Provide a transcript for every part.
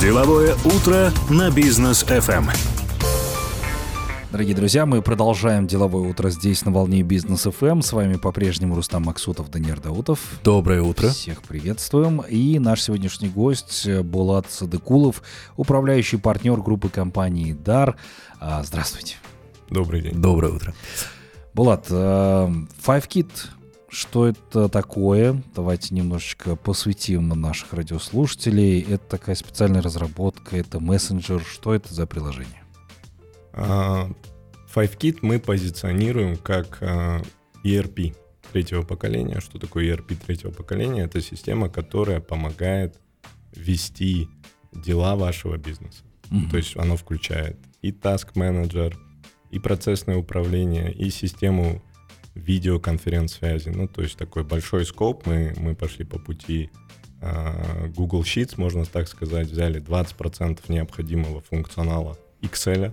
Деловое утро на бизнес FM. Дорогие друзья, мы продолжаем деловое утро здесь на волне бизнес FM. С вами по-прежнему Рустам Максутов, Даниил Даутов. Доброе утро. Всех приветствуем. И наш сегодняшний гость Булат Садыкулов, управляющий партнер группы компании Дар. А, здравствуйте. Добрый день. Доброе утро. Булат, э, FiveKit что это такое? Давайте немножечко посвятим наших радиослушателей. Это такая специальная разработка, это мессенджер. Что это за приложение? Uh, FiveKit мы позиционируем как uh, ERP третьего поколения. Что такое ERP третьего поколения? Это система, которая помогает вести дела вашего бизнеса. Mm-hmm. То есть оно включает и Task Manager, и процессное управление, и систему видеоконференц-связи. Ну, то есть такой большой скоп. Мы, мы пошли по пути э, Google Sheets, можно так сказать, взяли 20% необходимого функционала Excel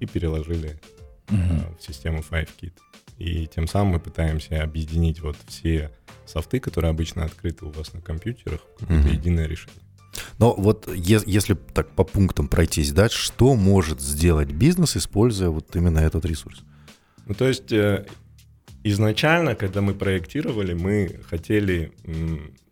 и переложили э, в систему FiveKit. И тем самым мы пытаемся объединить вот все софты, которые обычно открыты у вас на компьютерах, в какое-то mm-hmm. единое решение. Но вот е- если так по пунктам пройтись, да, что может сделать бизнес, используя вот именно этот ресурс? Ну, то есть э, изначально, когда мы проектировали, мы хотели,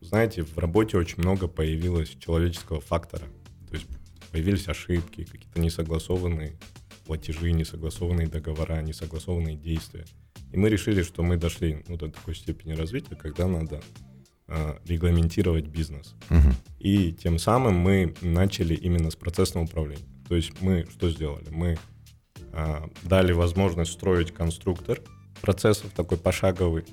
знаете, в работе очень много появилось человеческого фактора. То есть появились ошибки, какие-то несогласованные платежи, несогласованные договора, несогласованные действия. И мы решили, что мы дошли ну, до такой степени развития, когда надо э, регламентировать бизнес. Угу. И тем самым мы начали именно с процессного управления. То есть мы что сделали? Мы э, дали возможность строить конструктор, процессов такой пошаговый.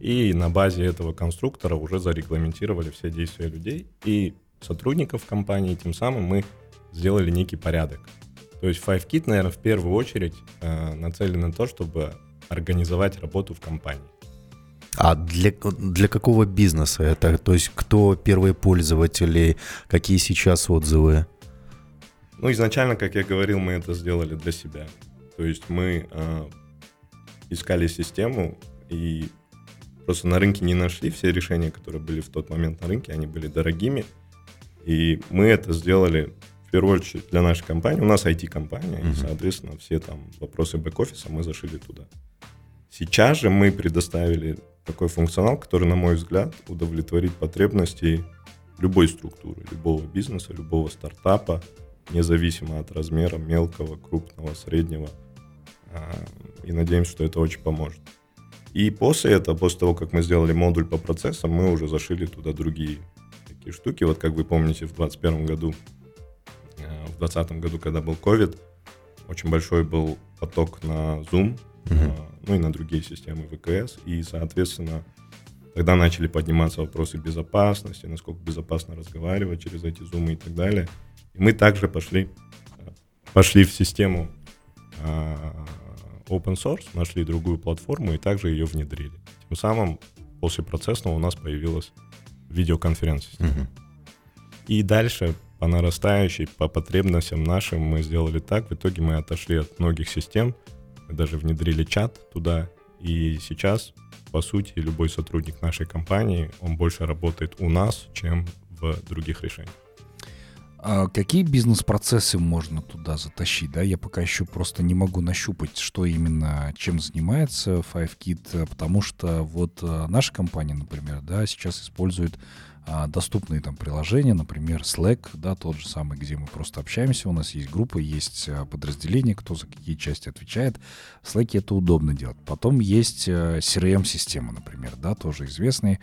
И на базе этого конструктора уже зарегламентировали все действия людей и сотрудников компании. Тем самым мы сделали некий порядок. То есть FiveKit, наверное, в первую очередь э, нацелен на то, чтобы организовать работу в компании. А для, для какого бизнеса это? То есть кто первые пользователи, какие сейчас отзывы? Ну, изначально, как я говорил, мы это сделали для себя. То есть мы э, искали систему и просто на рынке не нашли все решения, которые были в тот момент на рынке, они были дорогими. И мы это сделали в первую очередь для нашей компании. У нас IT-компания, uh-huh. и, соответственно, все там вопросы бэк-офиса мы зашили туда. Сейчас же мы предоставили такой функционал, который, на мой взгляд, удовлетворит потребности любой структуры, любого бизнеса, любого стартапа, независимо от размера мелкого, крупного, среднего – и надеемся, что это очень поможет. И после этого, после того, как мы сделали модуль по процессам, мы уже зашили туда другие такие штуки. Вот как вы помните, в 2021 году, э, в 2020 году, когда был COVID, очень большой был поток на Zoom, uh-huh. ну и на другие системы ВКС. И, соответственно, тогда начали подниматься вопросы безопасности, насколько безопасно разговаривать через эти Zoom и так далее. И мы также пошли, э, пошли в систему open source, нашли другую платформу и также ее внедрили. Тем самым после процессного у нас появилась видеоконференция. Угу. И дальше по нарастающей, по потребностям нашим мы сделали так. В итоге мы отошли от многих систем, мы даже внедрили чат туда. И сейчас, по сути, любой сотрудник нашей компании, он больше работает у нас, чем в других решениях. А какие бизнес-процессы можно туда затащить? Да? Я пока еще просто не могу нащупать, что именно, чем занимается FiveKit, потому что вот э, наша компания, например, да, сейчас использует а, доступные там приложения, например, Slack, да, тот же самый, где мы просто общаемся, у нас есть группа, есть а, подразделение, кто за какие части отвечает. В Slack это удобно делать. Потом есть а, CRM-система, например, да, тоже известные,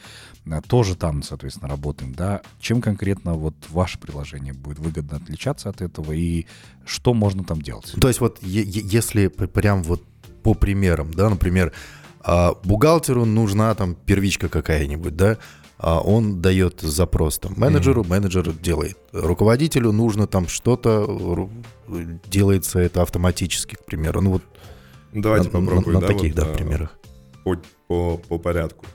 а, тоже там, соответственно, работаем, да. Чем конкретно вот ваше приложение будет выгодно отличаться от этого и что можно там делать? То есть вот если прям вот по примерам, да, например, а, бухгалтеру нужна там первичка какая-нибудь, да, он дает запрос там менеджеру, mm-hmm. менеджер делает. Руководителю нужно там что-то, делается это автоматически, к примеру. Ну вот Давайте на, попробуем. На, на да, таких, вот, да, примерах. По, по, по порядку.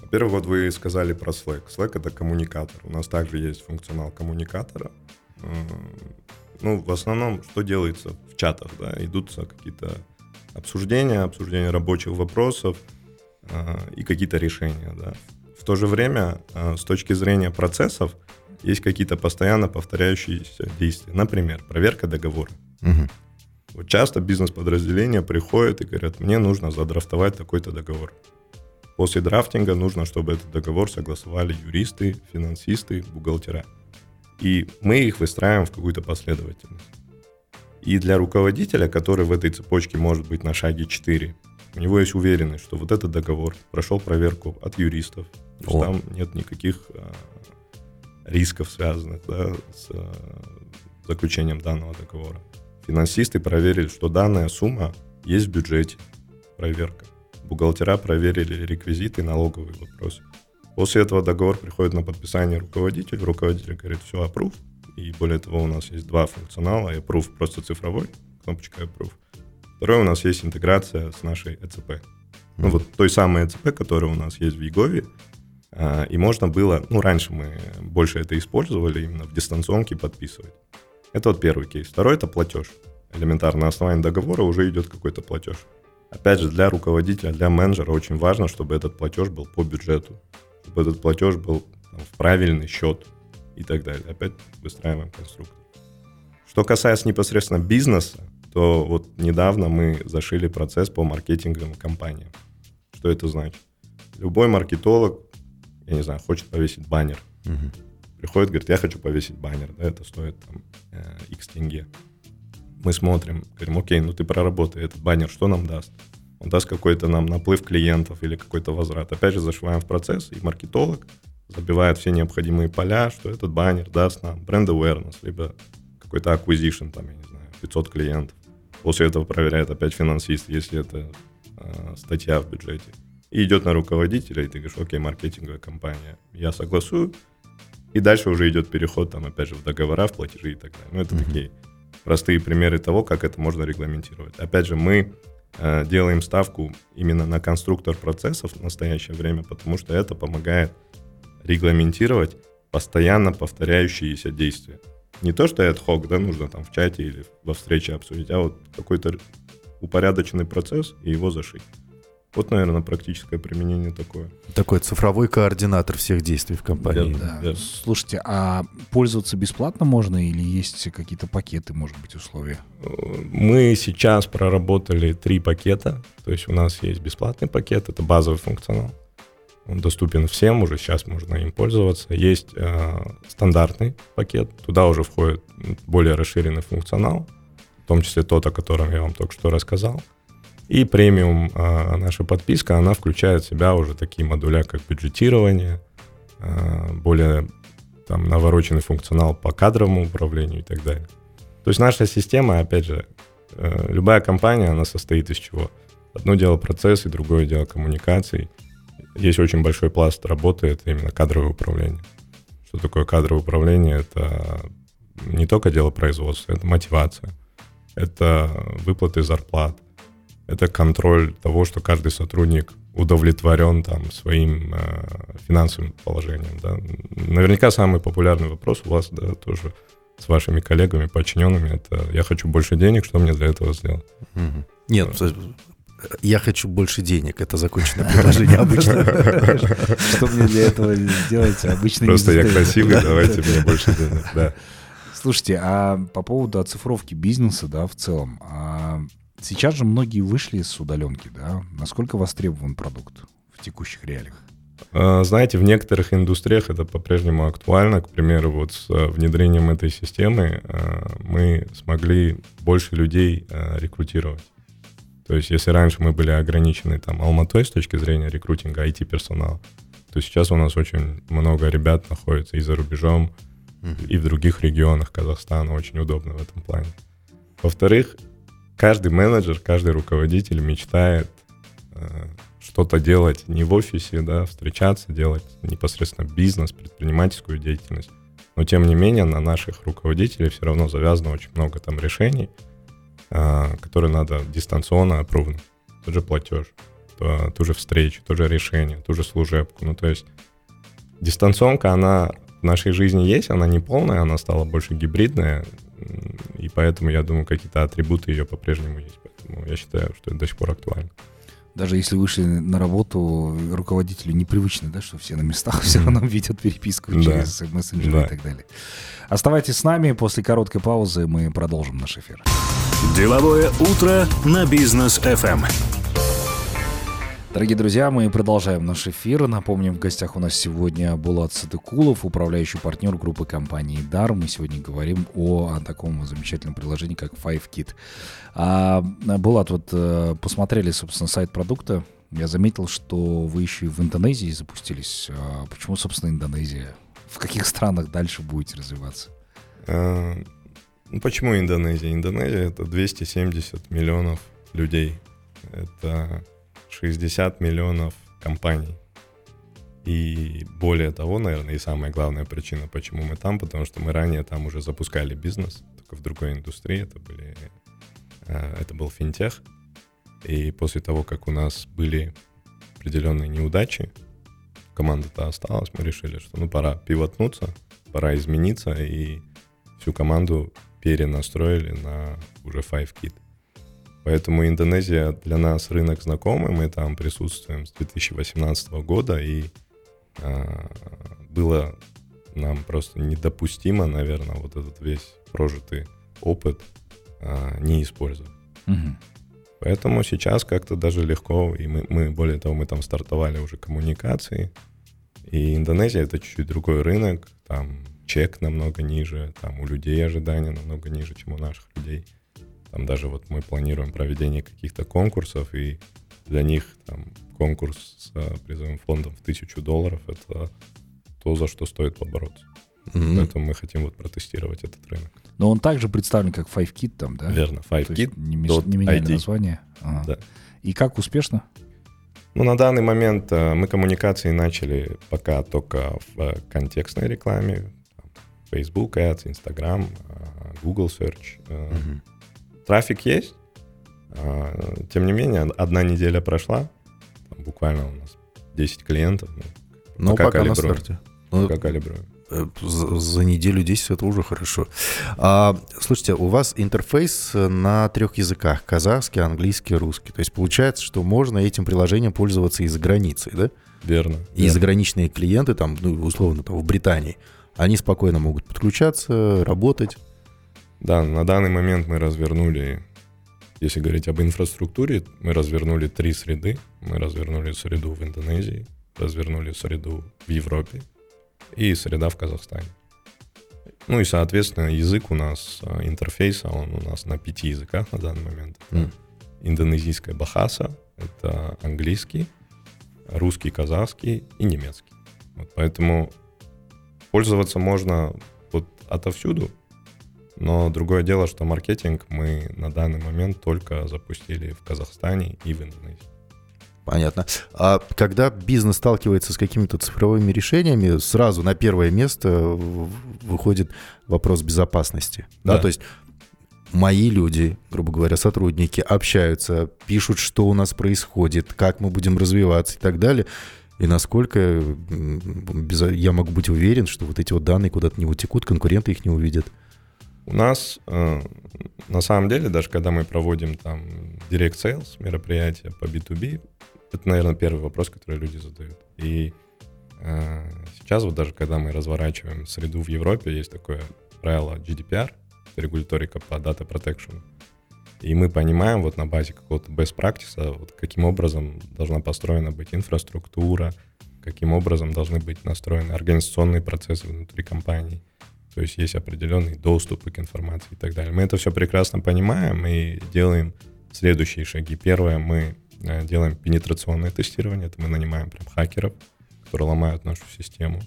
Во-первых, вот вы сказали про Slack. Slack — это коммуникатор. У нас также есть функционал коммуникатора. Ну, в основном, что делается в чатах, да, идутся какие-то обсуждения, обсуждения рабочих вопросов и какие-то решения, да. В то же время, э, с точки зрения процессов, есть какие-то постоянно повторяющиеся действия. Например, проверка договора. Мгм. Вот часто бизнес-подразделения приходят и говорят, мне нужно задрафтовать такой-то договор. После драфтинга нужно, чтобы этот договор согласовали юристы, финансисты, бухгалтера. И мы их выстраиваем в какую-то последовательность. И для руководителя, который в этой цепочке может быть на шаге 4, у него есть уверенность, что вот этот договор прошел проверку от юристов, то есть О. там нет никаких а, рисков, связанных да, с а, заключением данного договора. Финансисты проверили, что данная сумма есть в бюджете. Проверка. Бухгалтера проверили реквизиты, налоговые вопросы. После этого договор приходит на подписание руководителю. Руководитель говорит, все, approve. И более того, у нас есть два функционала. Approve просто цифровой, кнопочка approve. Второй у нас есть интеграция с нашей ЭЦП. Ну вот той самой ЭЦП, которая у нас есть в Егове. А, И можно было, ну раньше мы больше это использовали, именно в дистанционке подписывать. Это вот первый кейс. Второй это платеж. Элементарно на основании договора уже идет какой-то платеж. Опять же, для руководителя, для менеджера очень важно, чтобы этот платеж был по бюджету, чтобы этот платеж был там, в правильный счет и так далее. Опять выстраиваем конструктор. Что касается непосредственно бизнеса, то вот недавно мы зашили процесс по маркетинговым кампаниям. Что это значит? Любой маркетолог, я не знаю, хочет повесить баннер. Мгм. Приходит, говорит, я хочу повесить баннер, да, это стоит там э, x тенге. Мы смотрим, говорим, окей, ну ты проработай этот баннер, что нам даст? Он даст какой-то нам наплыв клиентов или какой-то возврат. Опять же, зашиваем в процесс, и маркетолог забивает все необходимые поля, что этот баннер даст нам бренд awareness, либо какой-то acquisition, там, я не знаю, 500 клиентов. После этого проверяет опять финансист, если это э, статья в бюджете. И идет на руководителя, и ты говоришь, окей, маркетинговая компания, я согласую. И дальше уже идет переход, там, опять же, в договора, в платежи и так далее. Ну, это Мгм. такие простые примеры того, как это можно регламентировать. Опять же, мы э, делаем ставку именно на конструктор процессов в настоящее время, потому что это помогает регламентировать постоянно повторяющиеся действия. Не то, что ad hoc, да, нужно там в чате или во встрече обсудить, а вот какой-то упорядоченный процесс и его зашить. Вот, наверное, практическое применение такое. Такой цифровой координатор всех действий в компании. Верно. Да. Верно. Слушайте, а пользоваться бесплатно можно или есть какие-то пакеты, может быть, условия? Мы сейчас проработали три пакета. То есть у нас есть бесплатный пакет, это базовый функционал. Он доступен всем, уже сейчас можно им пользоваться. Есть э, стандартный пакет, туда уже входит более расширенный функционал, в том числе тот, о котором я вам только что рассказал. И премиум э, наша подписка, она включает в себя уже такие модуля, как бюджетирование, э, более там навороченный функционал по кадровому управлению и так далее. То есть наша система, опять же, э, любая компания, она состоит из чего? Одно дело процессы, другое дело коммуникаций. Есть очень большой пласт работы, это именно кадровое управление. Что такое кадровое управление? Это не только дело производства, это мотивация, это выплаты зарплат, это контроль того, что каждый сотрудник удовлетворен там своим э, финансовым положением. Да. Наверняка самый популярный вопрос у вас, да, тоже с вашими коллегами, подчиненными, это я хочу больше денег, что мне для этого сделать? Мгм. Нет, э, я хочу больше денег. Это законченное предложение обычно. Что мне для этого сделать? Обычно Просто я красивый, Да, давайте да. мне больше денег. Да. Слушайте, а по поводу оцифровки бизнеса, да, в целом, а сейчас же многие вышли с удаленки, да? Насколько востребован продукт в текущих реалиях? А, Знаете, в некоторых индустриях это по-прежнему актуально. К примеру, вот с э, внедрением этой системы э, мы смогли больше людей э, рекрутировать. То есть, если раньше мы были ограничены там Алматой с точки зрения рекрутинга IT-персонала, то сейчас у нас очень много ребят находится и за рубежом, и в других регионах Казахстана. Очень удобно в этом плане. Во-вторых, каждый менеджер, каждый руководитель мечтает э, что-то делать не в офисе, да, встречаться, делать непосредственно бизнес, предпринимательскую деятельность. Но тем не менее на наших руководителей все равно завязано очень много там решений, а, которые надо дистанционно опровнуть. Тот же платеж, то- ту же встречу, то же решение, ту же служебку. Ну, то есть дистанционка, она в нашей жизни есть, она не полная, она стала больше гибридная, и поэтому, я думаю, какие-то атрибуты ее по-прежнему есть. Поэтому я считаю, что это до сих пор актуально. Даже если вышли на работу, руководители непривычны, да, что все на местах все равно видят переписку Да. через мессенджеры Да. и так далее. Оставайтесь с нами, после короткой паузы мы продолжим наш эфир. Деловое утро на бизнес FM. Дорогие друзья, мы продолжаем наш эфир. Напомним, в гостях у нас сегодня Булат Садыкулов, управляющий партнер группы компании DAR. Мы сегодня говорим о, о таком замечательном приложении, как FiveKit. А, Булат, вот э, посмотрели, собственно, сайт продукта. Я заметил, что вы еще и в Индонезии запустились. А почему, собственно, Индонезия? В каких странах дальше будете развиваться? А, ну, почему Индонезия? Индонезия — это 270 миллионов людей. Это 60 миллионов компаний. И более того, наверное, и самая главная причина, почему мы там, потому что мы ранее там уже запускали бизнес, только в другой индустрии. Это, были, э, это был финтех. И после того, как у нас были определенные неудачи, команда-то осталась, мы решили, что ну пора пивотнуться, пора измениться, и всю команду перенастроили на уже FiveKit. Поэтому Индонезия для нас рынок знакомый, мы там присутствуем с 2018 года, и а, было нам просто недопустимо, наверное, вот этот весь прожитый опыт а, не использовать. Мгм. Поэтому сейчас как-то даже легко, и мы, мы, более того, мы там стартовали уже коммуникации, и Индонезия это чуть-чуть другой рынок, там чек намного ниже, там у людей ожидания намного ниже, чем у наших людей. Там даже вот мы планируем проведение каких-то конкурсов, и для них там конкурс с э, призовым фондом в тысячу долларов — это то, за что стоит побороться. Мгм. Поэтому мы хотим вот протестировать этот рынок. Но он также представлен как FiveKit там, да? Верно, FiveKit. не, dot не меняли ID. название. Ага. Да. И как успешно? Ну, на данный момент э, мы коммуникации начали пока только в э, контекстной рекламе. Facebook Ads, Instagram, Google Search. Мгм. Трафик есть. а, Тем не менее, одна неделя прошла. Там буквально у нас 10 клиентов. ну, Пока пока, на старте. Ну, Пока калибруем. э, за, за неделю 10 это уже хорошо. А, слушайте, у вас интерфейс э, на трех языках. Казахский, английский, русский. То есть получается, что можно этим приложением пользоваться и за границей, да? Верно. И верно. заграничные клиенты, там, ну, условно, там, в Британии, они спокойно могут подключаться, работать. Да, на данный момент мы развернули, если говорить об инфраструктуре, мы развернули три среды. Мы развернули среду в Индонезии, развернули среду в Европе и среда в Казахстане. Ну и, соответственно, язык у нас, а, интерфейса, он у нас на пяти языках на данный момент. М. Индонезийская бахаса, это английский, русский, казахский и немецкий. Вот поэтому пользоваться можно вот отовсюду, но другое дело, что маркетинг мы на данный момент только запустили в Казахстане и в Индонезии. Понятно. А когда бизнес сталкивается с какими-то цифровыми решениями, сразу на первое место выходит вопрос безопасности. Да, Да. то есть мои люди, грубо говоря, сотрудники общаются, пишут, что у нас происходит, как мы будем развиваться и так далее. И насколько я могу быть уверен, что вот эти вот данные куда-то не утекут, конкуренты их не увидят. У нас э, на самом деле, даже когда мы проводим там Direct Sales мероприятия по B2B, это, наверное, первый вопрос, который люди задают. И э, сейчас вот даже когда мы разворачиваем среду в Европе, есть такое правило GDPR, регуляторика по Data Protection. И мы понимаем вот на базе какого-то best practice, вот каким образом должна построена быть инфраструктура, каким образом должны быть настроены организационные процессы внутри компании. То есть есть определенный доступ к информации и так далее. Мы это все прекрасно понимаем и делаем следующие шаги. Первое, мы э, делаем пенетрационное тестирование. Это мы нанимаем прям хакеров, которые ломают нашу систему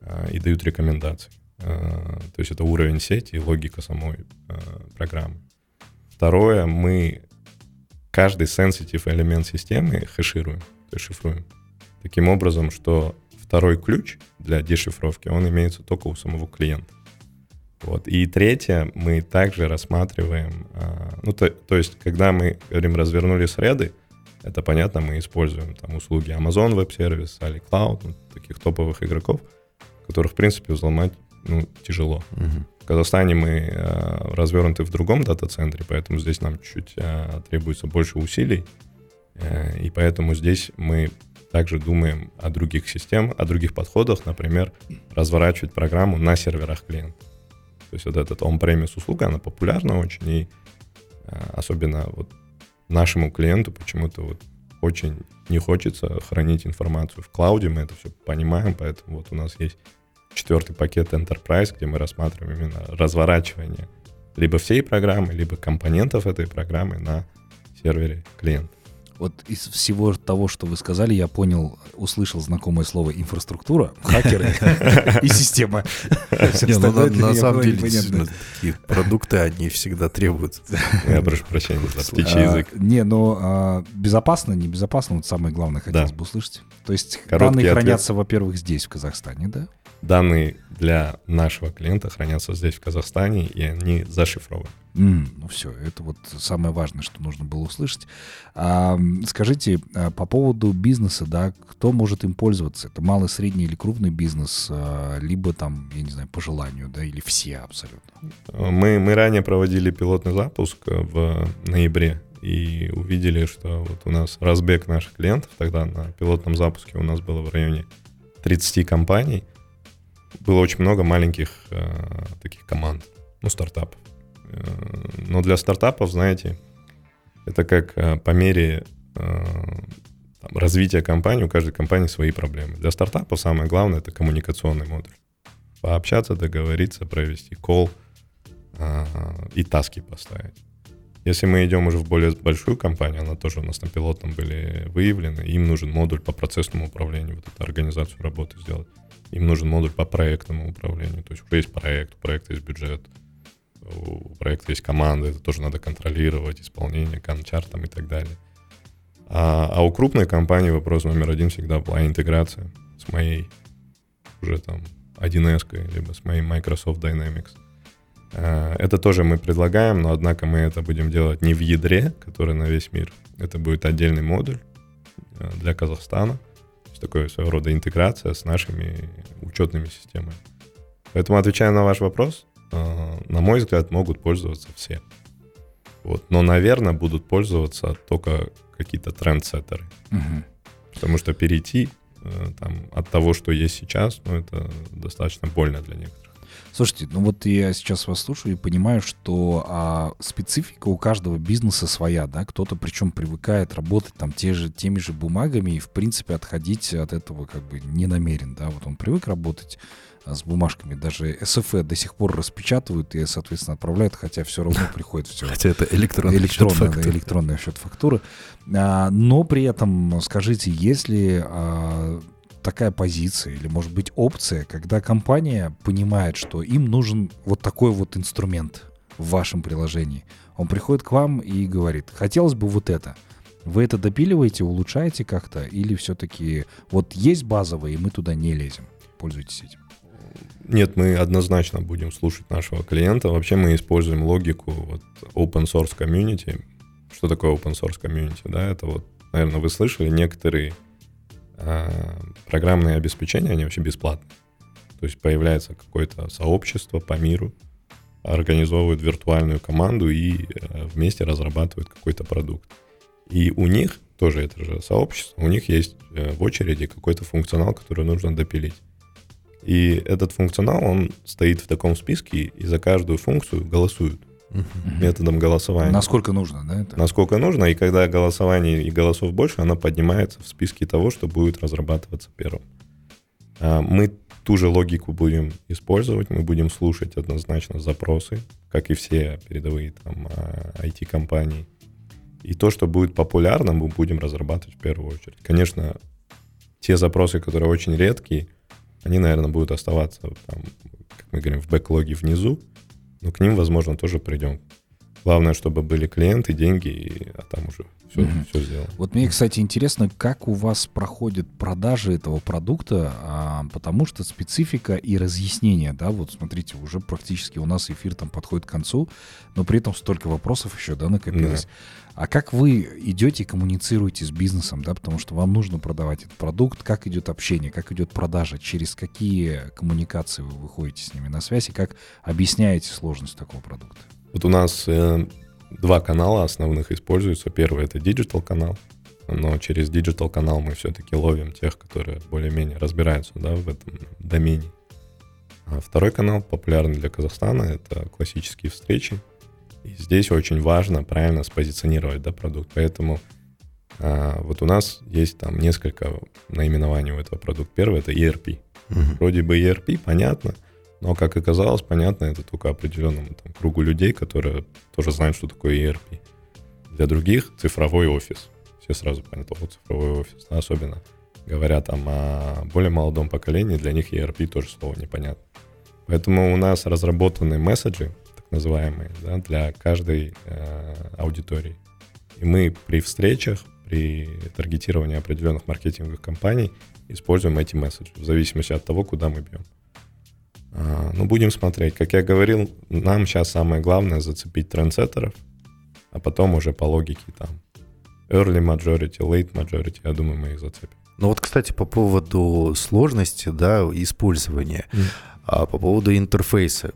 э, и дают рекомендации. Э, То есть это уровень сети и логика самой программы. Второе, мы каждый sensitive элемент системы хэшируем, то есть шифруем. Таким образом, что второй ключ для дешифровки, он имеется только у самого клиента. Вот. И третье, мы также рассматриваем, а, ну, то, то есть, когда мы говорим развернули среды, это понятно, мы используем там услуги Amazon Web Service, AliCloud, ну, таких топовых игроков, которых, в принципе, взломать ну, тяжело. Мгм. В Казахстане мы э, развернуты в другом дата-центре, поэтому здесь нам чуть-чуть э, требуется больше усилий. Э, и поэтому здесь мы также думаем о других системах, о других подходах, например, разворачивать программу на серверах клиента. То есть вот этот on-premise услуга, она популярна очень, и э, особенно вот нашему клиенту почему-то вот очень не хочется хранить информацию в клауде, мы это все понимаем, поэтому вот у нас есть четвертый пакет Enterprise, где мы рассматриваем именно разворачивание либо всей программы, либо компонентов этой программы на сервере клиента. Вот из всего того, что вы сказали, я понял, услышал знакомое слово инфраструктура, хакеры и система. Ну, на самом деле, такие продукты, они всегда требуют. Я прошу прощения за птичий а, язык. Не, но а, безопасно, не безопасно, вот самое главное хотелось бы услышать. То есть данные хранятся, во-первых, здесь, в Казахстане, да? Данные для нашего клиента хранятся здесь, в Казахстане, и они зашифрованы. Mm, ну все, это вот самое важное, что нужно было услышать. А, скажите, а, по поводу бизнеса, да, кто может им пользоваться? Это малый, средний или крупный бизнес, а, либо там, я не знаю, по желанию, да, или все абсолютно? Мы, мы ранее проводили пилотный запуск в ноябре и увидели, что вот у нас разбег наших клиентов, тогда на пилотном запуске у нас было в районе 30 компаний – было очень много маленьких э, таких команд, ну, стартапов. Э, но для стартапов, знаете, это как э, по мере э, там, развития компании, у каждой компании свои проблемы. Для стартапа самое главное — это коммуникационный модуль. Пообщаться, договориться, провести кол э, и таски поставить. Если мы идем уже в более большую компанию, она тоже у нас на пилотном были выявлены, им нужен модуль по процессному управлению, вот эту организацию работы сделать. Им нужен модуль по проектному управлению. То есть уже есть проект, у проекта есть бюджет, у проекта есть команда, это тоже надо контролировать, исполнение, канчартом и так далее. А, а у крупной компании вопрос номер один всегда была интеграция с моей уже там 1С, либо с моей Microsoft Dynamics. А, это тоже мы предлагаем, но однако мы это будем делать не в ядре, который на весь мир. Это будет отдельный модуль а, для Казахстана такое своего рода интеграция с нашими учетными системами. Поэтому, отвечая на ваш вопрос, э, на мой взгляд, могут пользоваться все. Вот. Но, наверное, будут пользоваться только какие-то трендсеттеры. Угу. Потому что перейти э, там, от того, что есть сейчас, ну, это достаточно больно для некоторых. Слушайте, ну вот я сейчас вас слушаю и понимаю, что а, специфика у каждого бизнеса своя, да, кто-то причем привыкает работать там те же, теми же бумагами и, в принципе, отходить от этого как бы не намерен, да, вот он привык работать а, с бумажками, даже СФ до сих пор распечатывают и, соответственно, отправляют, хотя все равно приходит все. Хотя это электронный электронная, счет фактуры. электронный счет фактуры. А, но при этом, скажите, если а, такая позиция или, может быть, опция, когда компания понимает, что им нужен вот такой вот инструмент в вашем приложении. Он приходит к вам и говорит, хотелось бы вот это. Вы это допиливаете, улучшаете как-то, или все-таки вот есть базовое, и мы туда не лезем? Пользуйтесь этим. Нет, мы однозначно будем слушать нашего клиента. Вообще мы используем логику вот open source community. Что такое open source community? Да, это вот, наверное, вы слышали, некоторые программные обеспечения, они вообще бесплатные. То есть появляется какое-то сообщество по миру, организовывают виртуальную команду и э, вместе разрабатывают какой-то продукт. И у них, тоже это же сообщество, у них есть э, в очереди какой-то функционал, который нужно допилить. И этот функционал, он стоит в таком списке, и за каждую функцию голосуют методом голосования. Насколько нужно, да? Это? Насколько нужно, и когда голосование и голосов больше, она поднимается в списке того, что будет разрабатываться первым. А, мы ту же логику будем использовать, мы будем слушать однозначно запросы, как и все передовые там IT-компании. А, и то, что будет популярно, мы будем разрабатывать в первую очередь. Конечно, те запросы, которые очень редкие, они, наверное, будут оставаться, там, как мы говорим, в бэклоге внизу, но к ним, возможно, тоже придем. Главное, чтобы были клиенты, деньги, а там уже все, угу. все сделано. Вот мне, кстати, интересно, как у вас проходят продажи этого продукта, а, потому что специфика и разъяснение, да, вот смотрите, уже практически у нас эфир там подходит к концу, но при этом столько вопросов еще, да, накопилось. Да. А как вы идете и коммуницируете с бизнесом, да, потому что вам нужно продавать этот продукт, как идет общение, как идет продажа, через какие коммуникации вы выходите с ними на связь и как объясняете сложность такого продукта? Вот у нас э, два канала основных используются. Первый это digital канал, но через digital канал мы все-таки ловим тех, которые более-менее разбираются да, в этом домене. А второй канал, популярный для Казахстана, это классические встречи. И здесь очень важно правильно спозиционировать да, продукт. Поэтому а, вот у нас есть там несколько наименований у этого продукта. Первый — это ERP. Угу. Вроде бы ERP, понятно, но, как оказалось, понятно это только определенному там, кругу людей, которые тоже знают, что такое ERP. Для других — цифровой офис. Все сразу понятно, о, цифровой офис. Да, особенно говоря там о более молодом поколении, для них ERP тоже слово непонятно. Поэтому у нас разработаны месседжи, так называемые, да, для каждой э, аудитории. И мы при встречах, при таргетировании определенных маркетинговых компаний используем эти месседжи в зависимости от того, куда мы бьем. А, ну, будем смотреть. Как я говорил, нам сейчас самое главное зацепить трендсеттеров, а потом уже по логике там early majority, late majority, я думаю, мы их зацепим. Ну вот, кстати, по поводу сложности, да, использования, mm. а по поводу интерфейса.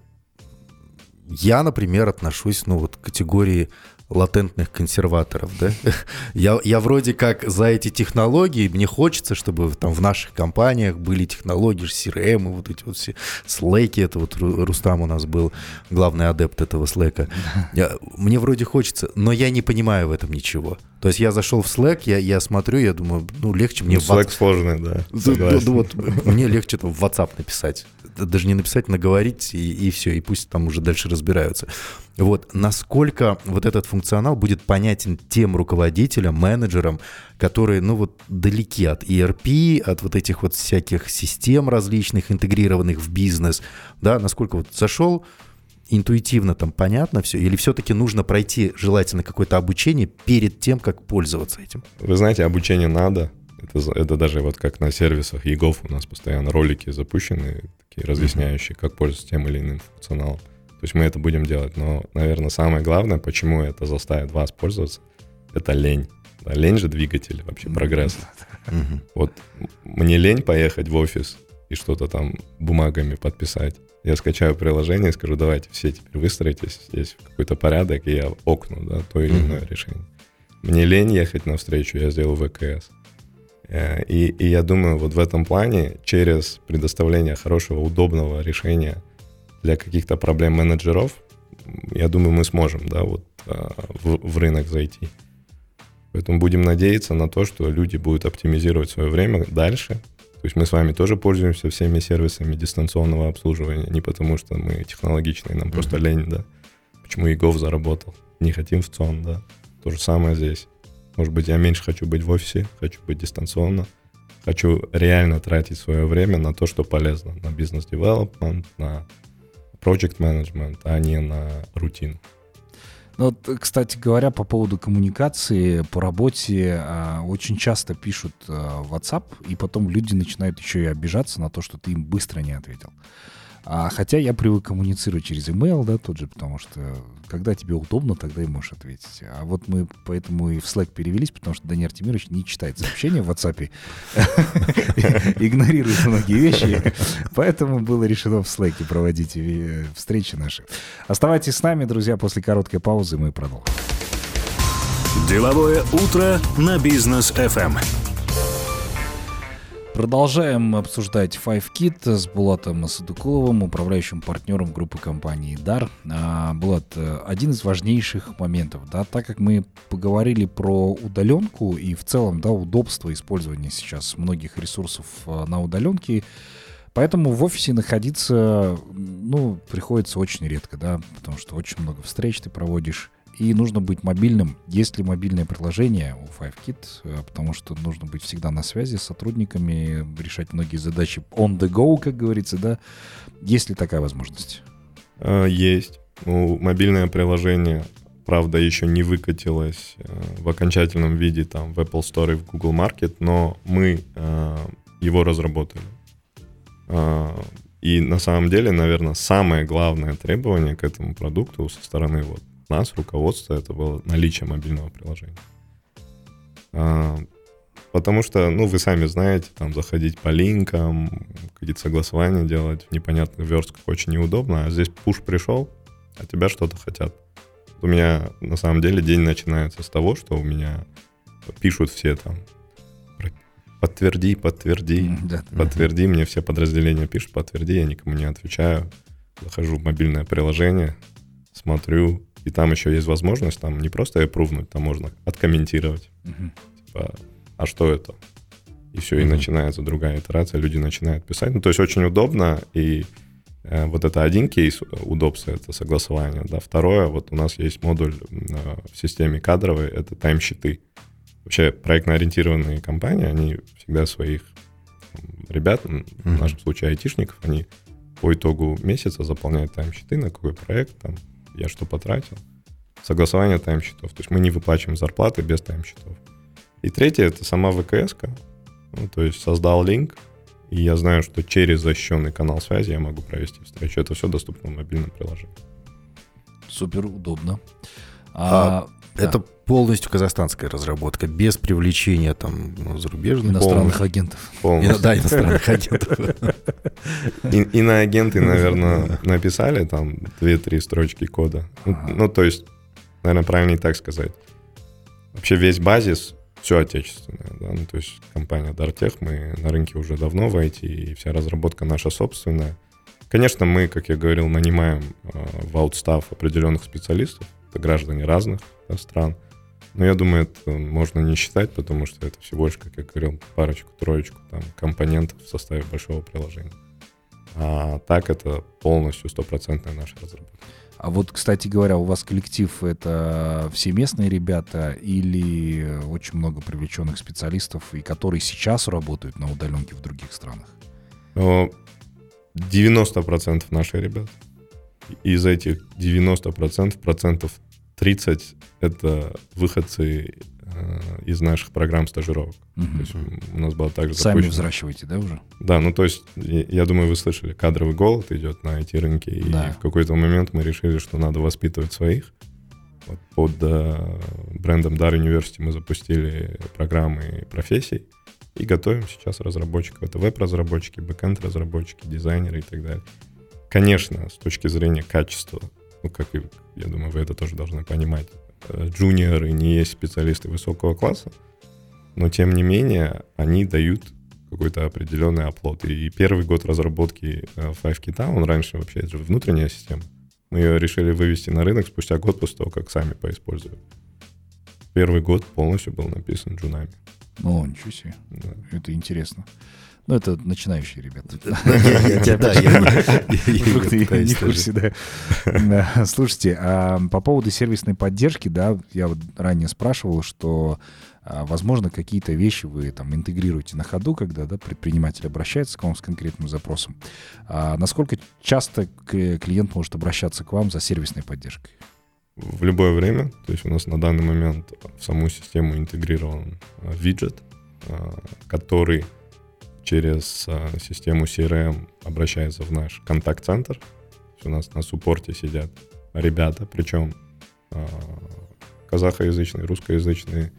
Я, например, отношусь, ну вот, к категории латентных консерваторов, да? Я, я вроде как за эти технологии, мне хочется, чтобы там в наших компаниях были технологии, CRM, вот эти вот все слэки, это вот Рустам у нас был главный адепт этого слэка. Мне вроде хочется, но я не понимаю в этом ничего. То есть я зашел в Slack, я, я смотрю, я думаю, ну легче мне... Ну, Slack в... сложный, да. Вот, мне легче там, в WhatsApp написать. Даже не написать, наговорить, и, и все, и пусть там уже дальше разбираются. Вот насколько вот этот функционал будет понятен тем руководителям, менеджерам, которые, ну вот, далеки от ERP, от вот этих вот всяких систем различных, интегрированных в бизнес, да, насколько вот зашел, интуитивно там понятно все, или все-таки нужно пройти желательно какое-то обучение перед тем, как пользоваться этим? Вы знаете, обучение надо. Это, это даже вот как на сервисах ЕГОВ у нас постоянно ролики запущены, такие разъясняющие, как пользоваться тем или иным функционалом. То есть мы это будем делать. Но, наверное, самое главное, почему это заставит вас пользоваться, это лень. Да, лень же двигатель вообще прогресса. Вот мне лень поехать в офис и что-то там бумагами подписать. Я скачаю приложение и скажу, давайте все теперь выстроитесь здесь в какой-то порядок, и я окну, да, то или иное решение. Мне лень ехать навстречу, я сделал ВКС. Э, и, и я думаю, вот в этом плане, через предоставление хорошего, удобного решения для каких-то проблем менеджеров, я думаю, мы сможем, да, вот а, в, в рынок зайти. Поэтому будем надеяться на то, что люди будут оптимизировать свое время дальше. То есть мы с вами тоже пользуемся всеми сервисами дистанционного обслуживания, не потому что мы технологичные, нам mm-hmm. просто лень, да. Почему ЕГОВ заработал? Не хотим в ЦОН, да. То же самое здесь. Может быть, я меньше хочу быть в офисе, хочу быть дистанционно, хочу реально тратить свое время на то, что полезно, на бизнес-девелопмент, на project management, а не на рутину. Ну, вот, кстати говоря, по поводу коммуникации по работе а, очень часто пишут а, WhatsApp, и потом люди начинают еще и обижаться на то, что ты им быстро не ответил. А, хотя я привык коммуницировать через email, да, тот же, потому что когда тебе удобно, тогда и можешь ответить. А вот мы поэтому и в Slack перевелись, потому что Даниил Артемирович не читает сообщения в WhatsApp, игнорирует многие вещи, поэтому было решено в Slack проводить э, встречи наши. Оставайтесь с нами, друзья, после короткой паузы мы продолжим. Деловое утро на бизнес FM. Продолжаем обсуждать FiveKit с Булатом Садукуловым, управляющим партнером группы компании DAR. А, Булат, э, один из важнейших моментов, да, так как мы поговорили про удаленку и в целом, да, удобство использования сейчас многих ресурсов э, на удаленке, Поэтому в офисе находиться, ну, приходится очень редко, да, потому что очень много встреч ты проводишь и нужно быть мобильным. Есть ли мобильное приложение у FiveKit, э, потому что нужно быть всегда на связи с сотрудниками, решать многие задачи on the go, как говорится, да? Есть ли такая возможность? А, есть. Ну, мобильное приложение, правда, еще не выкатилось э, в окончательном виде там в Apple Store и в Google Market, но мы э, его разработали. И на самом деле, наверное, самое главное требование к этому продукту со стороны вот нас, руководства, это было наличие мобильного приложения. А, потому что, ну, вы сами знаете, там заходить по линкам, какие-то согласования делать в непонятных верстках очень неудобно, а здесь пуш пришел, а тебя что-то хотят. У меня на самом деле день начинается с того, что у меня пишут все там подтверди, подтверди, Да. подтверди, мне все подразделения пишут, подтверди, я никому не отвечаю. Захожу в мобильное приложение, смотрю, и там еще есть возможность, там не просто опрувнуть, там можно откомментировать, Мгм. типа, а что это? И все, и Мгм. начинается другая итерация, люди начинают писать. Ну, то есть очень удобно, и э, вот это один кейс удобства, это согласование, да. Второе, вот у нас есть модуль э, в системе кадровой, это тайм-щиты. Вообще проектно-ориентированные компании, они всегда своих ребят, м, в нашем случае айтишников, они по итогу месяца заполняют тайм-щиты, на какой проект, там, я что потратил. Согласование тайм-щитов. То есть мы не выплачиваем зарплаты без тайм-щитов. И третье — это сама ВКС-ка. Ну, то есть создал линк, и я знаю, что через защищенный канал связи я могу провести встречу. Это все доступно в мобильном приложении. Супер удобно. А, да, Это полностью казахстанская разработка, без привлечения там ну, зарубежных. иностранных полностью. Полностью. агентов. Да, иностранных агентов. И, и на агенты, наверное, написали там 2-3 строчки кода. Ну, Ага. ну, то есть, наверное, правильнее так сказать. Вообще весь базис все отечественное. Да? Ну, то есть компания Dartech, мы на рынке уже давно в IT, и вся разработка наша собственная. Конечно, мы, как я говорил, нанимаем э, в аутстав определенных специалистов, это граждане разных да, стран. Но я думаю, это можно не считать, потому что это всего лишь, как я говорил, парочку-троечку там, компонентов в составе большого приложения. А так это полностью стопроцентная наша разработка. А вот, кстати говоря, у вас коллектив это все местные ребята или очень много привлеченных специалистов, и которые сейчас работают на удаленке в других странах? Но 90% наших ребят. Из этих 90% процентов 30 это выходцы э, из наших программ стажировок. Мгм. То есть у нас было также Сами запущено- взращиваете, да, уже? Да, ну то есть, я думаю, вы слышали, кадровый голод идет на IT-рынке, и Да. в какой-то момент мы решили, что надо воспитывать своих. Вот под э, брендом Dar University мы запустили программы профессий и готовим сейчас разработчиков. Это веб-разработчики, бэкэнд-разработчики, дизайнеры и так далее. Конечно, с точки зрения качества, ну, как и, я думаю, вы это тоже должны понимать, э, джуниоры не есть специалисты высокого класса, но тем не менее они дают какой-то определенный оплот. И первый год разработки э, Five Kit, он раньше вообще это же внутренняя система. Мы ее решили вывести на рынок спустя год после того, как сами поиспользовали. Первый год полностью был написан джунами. О, ничего себе. Да. Это интересно. Ну, это начинающие ребята. Я тебя- да, я- не в курсе, да. Слушайте, а по поводу сервисной поддержки, да, я вот ранее спрашивал, что, а, возможно, какие-то вещи вы там интегрируете на ходу, когда да, предприниматель обращается к вам с конкретным запросом. А насколько часто клиент может обращаться к вам за сервисной поддержкой? В любое время, то есть у нас на данный момент в саму систему интегрирован виджет, который через э, систему CRM обращается в наш контакт-центр. У нас на суппорте сидят ребята, причем э, казахоязычные, русскоязычные,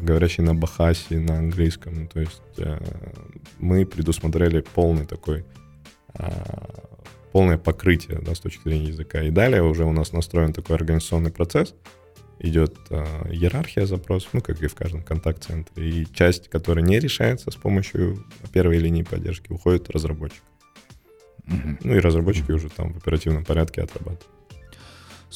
говорящие на бахасе, на английском. То есть э, мы предусмотрели полный такой а, полное покрытие да, с точки зрения языка. И далее уже у нас настроен такой организационный процесс. Идет а, иерархия запросов, ну, как и в каждом контакт-центре. И часть, которая не решается с помощью первой линии поддержки, уходит разработчик. Мгм. Ну и разработчики уже там в оперативном порядке отрабатывают.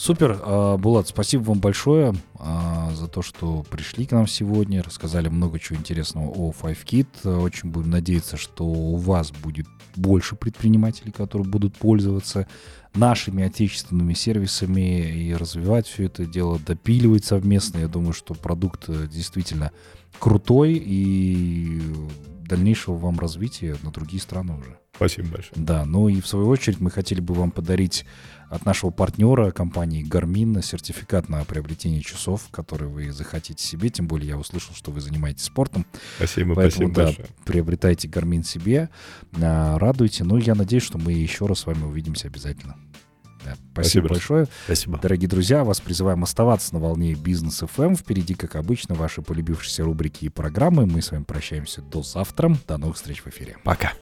Супер, А, Булат, спасибо вам большое а, за то, что пришли к нам сегодня, рассказали много чего интересного о FiveKit. Очень будем надеяться, что у вас будет больше предпринимателей, которые будут пользоваться нашими отечественными сервисами и развивать все это дело, допиливать совместно. Я думаю, что продукт э, действительно крутой и дальнейшего вам развития на другие страны уже. Спасибо большое. Да, ну и в свою очередь мы хотели бы вам подарить от нашего партнера компании Garmin сертификат на приобретение часов, которые вы захотите себе. Тем более я услышал, что вы занимаетесь спортом. Спасибо, Поэтому, спасибо да, большое. приобретайте Garmin себе, а, радуйте. Ну, я надеюсь, что мы еще раз с вами увидимся обязательно. Да, спасибо, Спасибо. большое. Спасибо. Дорогие друзья, вас призываем оставаться на волне бизнес FM. Впереди, как обычно, ваши полюбившиеся рубрики и программы. Мы с вами прощаемся до завтра. До новых встреч в эфире. Пока.